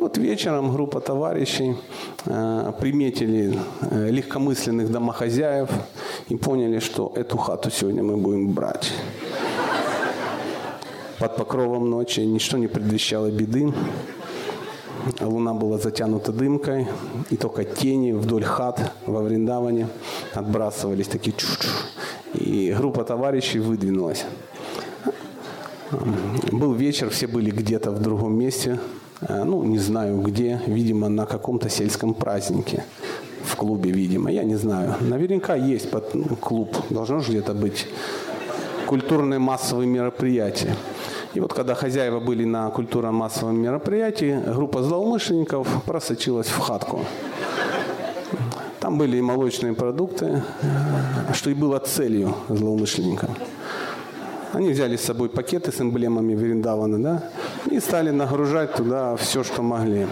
И вот вечером группа товарищей э, приметили э, легкомысленных домохозяев и поняли, что эту хату сегодня мы будем брать. Под покровом ночи ничто не предвещало беды. Луна была затянута дымкой, и только тени вдоль хат во Вриндаване отбрасывались такие чуш И группа товарищей выдвинулась. Был вечер, все были где-то в другом месте, ну, не знаю где, видимо, на каком-то сельском празднике, в клубе, видимо, я не знаю. Наверняка есть под, ну, клуб, должно же где-то быть культурные массовые мероприятия. И вот когда хозяева были на культурно-массовом мероприятии, группа злоумышленников просочилась в хатку. Там были и молочные продукты, э, что и было целью злоумышленников. Они взяли с собой пакеты с эмблемами Вириндавана, да, и стали нагружать туда все, что могли.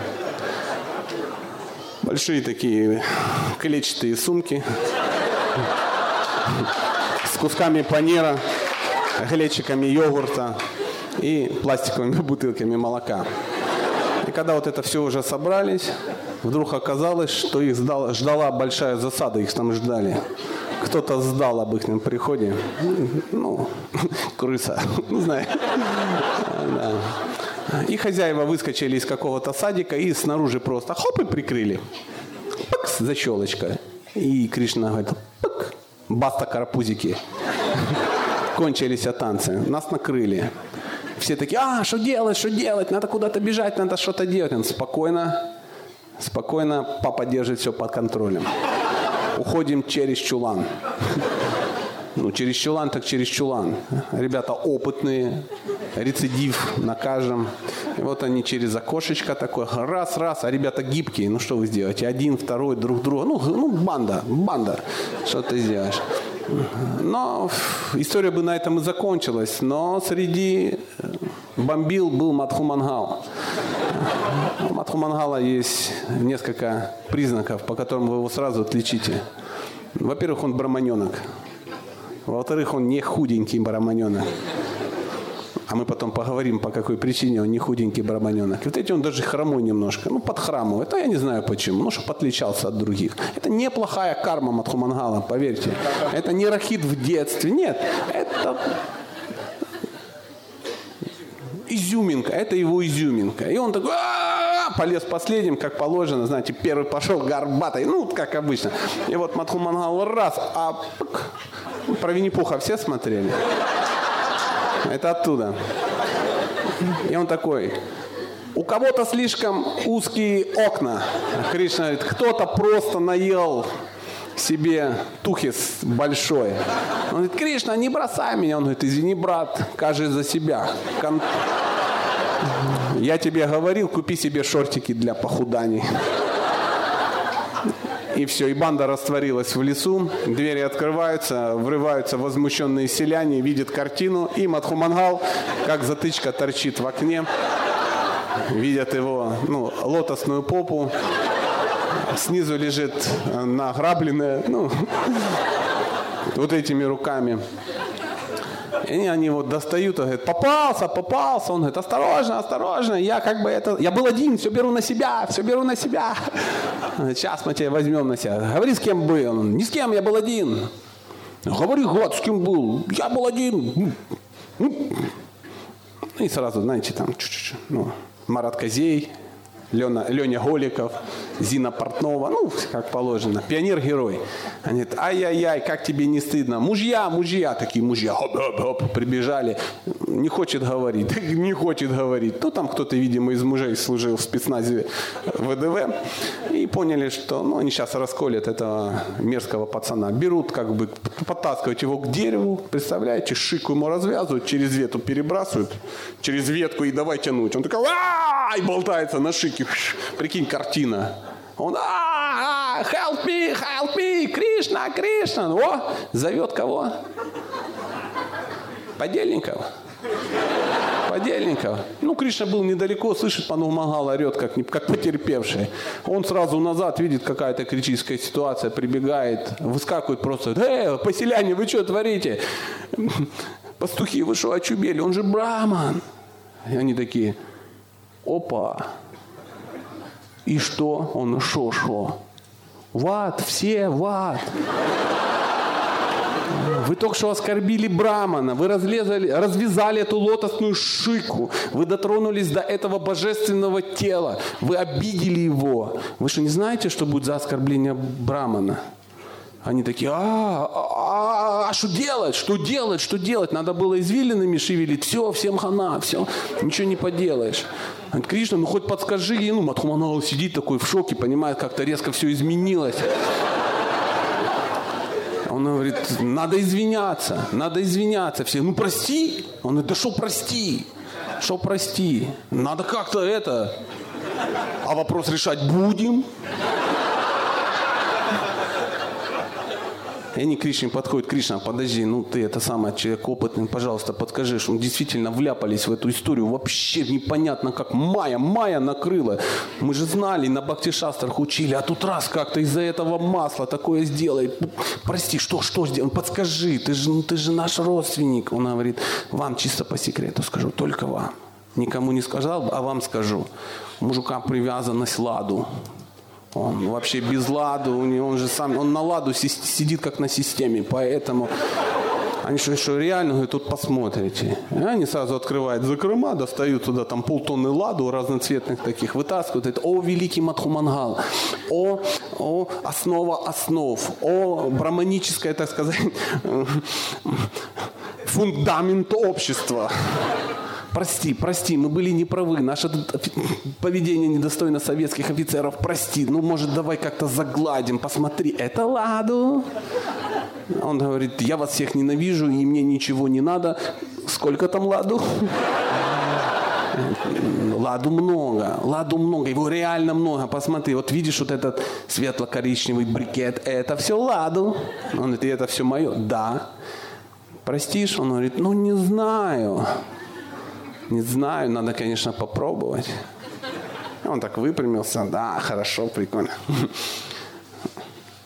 Большие такие клетчатые сумки с кусками панера, глечиками йогурта и пластиковыми бутылками молока. И когда вот это все уже собрались, вдруг оказалось, что их ждала большая засада, их там ждали кто-то сдал об их приходе. Ну, крыса, не знаю. Да. И хозяева выскочили из какого-то садика и снаружи просто хоп и прикрыли. Пакс, защелочка. И Кришна говорит, пак, баста карапузики. Кончились танцы. Нас накрыли. Все такие, а, что делать, что делать? Надо куда-то бежать, надо что-то делать. Он спокойно, спокойно, папа держит все под контролем уходим через чулан. Ну, через чулан, так через чулан. Ребята опытные, рецидив накажем. И вот они через окошечко такое, раз, раз, а ребята гибкие. Ну, что вы сделаете? Один, второй, друг друга. Ну, ну банда, банда. Что ты сделаешь? Но история бы на этом и закончилась. Но среди бомбил был Матхумангал. У Матхумангала есть несколько признаков, по которым вы его сразу отличите. Во-первых, он браманенок. Во-вторых, он не худенький браманенок. А мы потом поговорим, по какой причине он не худенький браманенок. И вот эти он даже хромой немножко. Ну, под храму. Это я не знаю почему. Ну, чтобы отличался от других. Это неплохая карма Матхумангала, поверьте. Это не рахит в детстве. Нет. Это изюминка, это его изюминка. И он такой, полез последним, как положено, знаете, первый пошел горбатый, ну, как обычно. И вот Матху Мангал раз, а про Винни-Пуха все смотрели? Это оттуда. И он такой, у кого-то слишком узкие окна. Кришна говорит, кто-то просто наел себе тухис большой. Он говорит, Кришна, не бросай меня. Он говорит, извини, брат, кажи за себя. Кон... Я тебе говорил, купи себе шортики для похуданий. И все, и банда растворилась в лесу, двери открываются, врываются возмущенные селяне, видят картину, и Мадхумангал, как затычка, торчит в окне. Видят его, ну, лотосную попу, снизу лежит награбленная, ну, вот этими руками. И они вот достают, и говорят, попался, попался. Он говорит, осторожно, осторожно, я как бы это, я был один, все беру на себя, все беру на себя. Сейчас мы тебя возьмем на себя. Говори, с кем был. Ни с кем, я был один. Говори, год, с кем был. Я был один. И сразу, знаете, там, ну, Марат Козей, Лена, Леня Голиков, Зина Портнова, ну, как положено, пионер-герой. Они говорят, ай-яй-яй, как тебе не стыдно? Мужья, мужья, такие мужья, хоп-хоп-хоп, прибежали. Не хочет говорить, не хочет говорить. Ну, там кто-то, видимо, из мужей служил в спецназе ВДВ. И поняли, что, ну, они сейчас расколят этого мерзкого пацана. Берут, как бы, подтаскивают его к дереву, представляете, шику ему развязывают, через ветку перебрасывают, через ветку и давай тянуть. Он такой, и болтается на шике. Прикинь, картина. Он, а, help me, help me, Кришна, Кришна. О, зовет кого? Подельников. Подельников. Ну, Кришна был недалеко, слышит, Панумагал орет, как, как потерпевший. Он сразу назад видит, какая-то критическая ситуация, прибегает, выскакивает просто. Эй, поселяне, вы что творите? Пастухи, вы что, очубели? Он же браман. И они такие, опа, И что? Он, шо-шо? В ад, все в ад. Вы только что оскорбили Брамана, вы разлезали, развязали эту лотосную шику, вы дотронулись до этого божественного тела, вы обидели его. Вы что, не знаете, что будет за оскорбление Брамана? Они такие, а, а, а, что делать, что делать, что делать? Надо было извилинами шевелить, все, всем хана, все, ничего не поделаешь. Кришна, ну хоть подскажи ей, ну Мадхуманал сидит такой в шоке, понимает, как-то резко все изменилось. Он говорит, надо извиняться, надо извиняться. Все, ну прости. Он говорит, да что прости? Что прости? Надо как-то это. А вопрос решать будем. И они к Кришне подходят, Кришна, подожди, ну ты это самое, человек опытный, пожалуйста, подскажи, что мы действительно вляпались в эту историю, вообще непонятно как, Майя, Майя накрыла. Мы же знали, на Бхактишастрах учили, а тут раз как-то из-за этого масла такое сделай. Прости, что, что сделать? Подскажи, ты же, ну, ты же наш родственник. Он говорит, вам чисто по секрету скажу, только вам. Никому не сказал, а вам скажу. Мужика привязанность ладу. Он вообще без ладу, он же сам, он на ладу сидит как на системе, поэтому они что, что реально, говорят, тут посмотрите. И они сразу открывают закрыма, достают туда там полтонны ладу разноцветных таких, вытаскивают. Это, о, великий Мадхумангал, о, о, основа основ, о, браманическое, так сказать, фундамент общества прости, прости, мы были неправы, наше поведение недостойно советских офицеров, прости, ну, может, давай как-то загладим, посмотри, это ладу. Он говорит, я вас всех ненавижу, и мне ничего не надо. Сколько там ладу? Ладу много, ладу много, его реально много. Посмотри, вот видишь вот этот светло-коричневый брикет, это все ладу. Он говорит, это все мое? Да. Простишь? Он говорит, ну не знаю. Не знаю, надо, конечно, попробовать. Он так выпрямился. Да, хорошо, прикольно.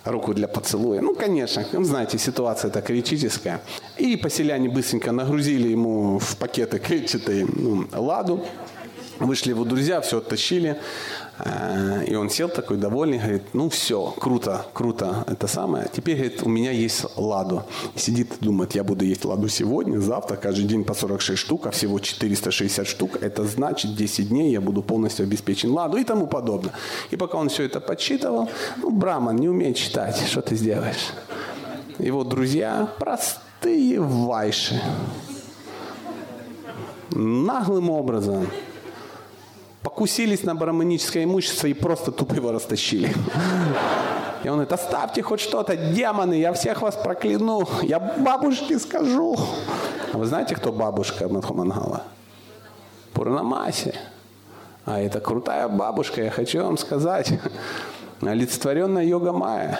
Руку для поцелуя. Ну, конечно, знаете, ситуация так критическая. И поселяне быстренько нагрузили ему в пакеты клетчатой ну, ладу. Вышли его друзья, все оттащили. Э, и он сел такой довольный, говорит, ну все, круто, круто, это самое. Теперь, говорит, у меня есть ладу. сидит и думает, я буду есть ладу сегодня, завтра, каждый день по 46 штук, а всего 460 штук. Это значит, 10 дней я буду полностью обеспечен ладу и тому подобное. И пока он все это подсчитывал, ну, Браман не умеет читать, что ты сделаешь? Его друзья простые вайши. Наглым образом покусились на браманическое имущество и просто тупо его растащили. И он говорит, оставьте хоть что-то, демоны, я всех вас прокляну, я бабушке скажу. А вы знаете, кто бабушка Мадхумангала? Пурнамаси. А это крутая бабушка, я хочу вам сказать. Олицетворенная йога Майя.